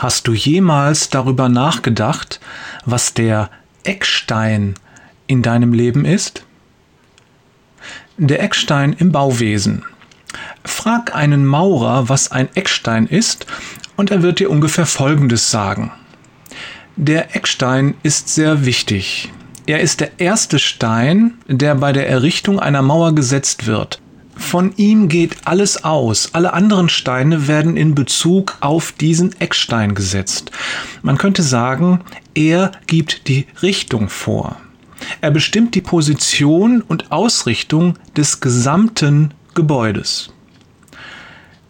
Hast du jemals darüber nachgedacht, was der Eckstein in deinem Leben ist? Der Eckstein im Bauwesen. Frag einen Maurer, was ein Eckstein ist, und er wird dir ungefähr Folgendes sagen. Der Eckstein ist sehr wichtig. Er ist der erste Stein, der bei der Errichtung einer Mauer gesetzt wird. Von ihm geht alles aus. Alle anderen Steine werden in Bezug auf diesen Eckstein gesetzt. Man könnte sagen, er gibt die Richtung vor. Er bestimmt die Position und Ausrichtung des gesamten Gebäudes.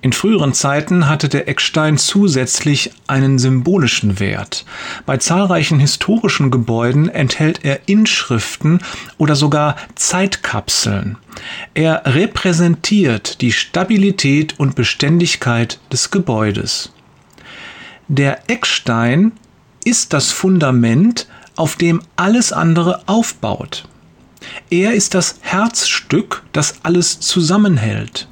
In früheren Zeiten hatte der Eckstein zusätzlich einen symbolischen Wert. Bei zahlreichen historischen Gebäuden enthält er Inschriften oder sogar Zeitkapseln. Er repräsentiert die Stabilität und Beständigkeit des Gebäudes. Der Eckstein ist das Fundament, auf dem alles andere aufbaut. Er ist das Herzstück, das alles zusammenhält.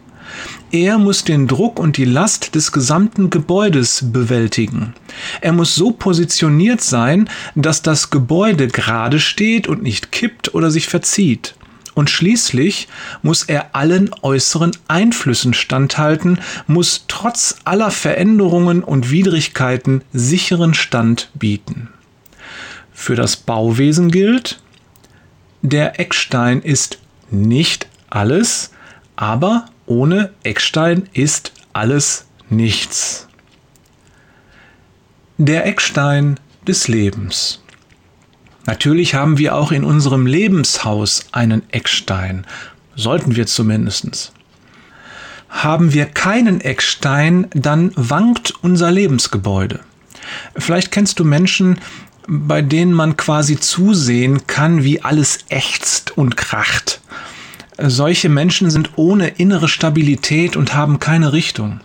Er muss den Druck und die Last des gesamten Gebäudes bewältigen. Er muss so positioniert sein, dass das Gebäude gerade steht und nicht kippt oder sich verzieht. Und schließlich muss er allen äußeren Einflüssen standhalten, muss trotz aller Veränderungen und Widrigkeiten sicheren Stand bieten. Für das Bauwesen gilt, der Eckstein ist nicht alles, aber ohne Eckstein ist alles nichts. Der Eckstein des Lebens. Natürlich haben wir auch in unserem Lebenshaus einen Eckstein, sollten wir zumindest. Haben wir keinen Eckstein, dann wankt unser Lebensgebäude. Vielleicht kennst du Menschen, bei denen man quasi zusehen kann, wie alles ächzt und kracht. Solche Menschen sind ohne innere Stabilität und haben keine Richtung.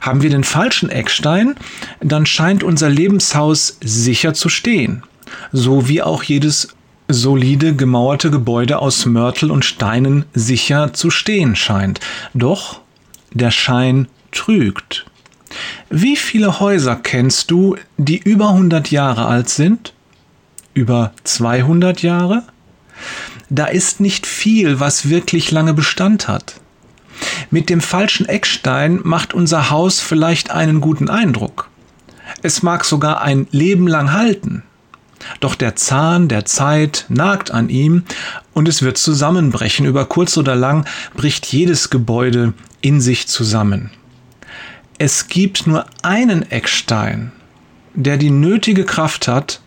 Haben wir den falschen Eckstein, dann scheint unser Lebenshaus sicher zu stehen, so wie auch jedes solide gemauerte Gebäude aus Mörtel und Steinen sicher zu stehen scheint. Doch der Schein trügt. Wie viele Häuser kennst du, die über 100 Jahre alt sind? Über 200 Jahre? Da ist nicht viel, was wirklich lange Bestand hat. Mit dem falschen Eckstein macht unser Haus vielleicht einen guten Eindruck. Es mag sogar ein Leben lang halten. Doch der Zahn der Zeit nagt an ihm und es wird zusammenbrechen. Über kurz oder lang bricht jedes Gebäude in sich zusammen. Es gibt nur einen Eckstein, der die nötige Kraft hat,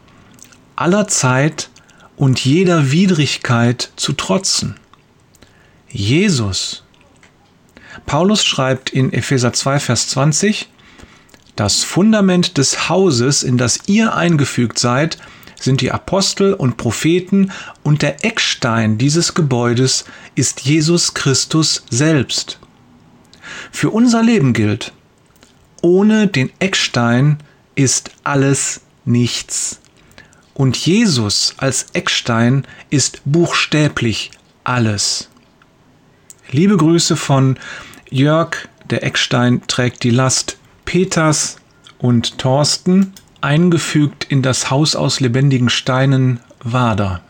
aller Zeit und jeder Widrigkeit zu trotzen. Jesus. Paulus schreibt in Epheser 2, Vers 20, das Fundament des Hauses, in das ihr eingefügt seid, sind die Apostel und Propheten und der Eckstein dieses Gebäudes ist Jesus Christus selbst. Für unser Leben gilt, ohne den Eckstein ist alles nichts. Und Jesus als Eckstein ist buchstäblich alles. Liebe Grüße von Jörg, der Eckstein trägt die Last, Peters und Thorsten, eingefügt in das Haus aus lebendigen Steinen Wader.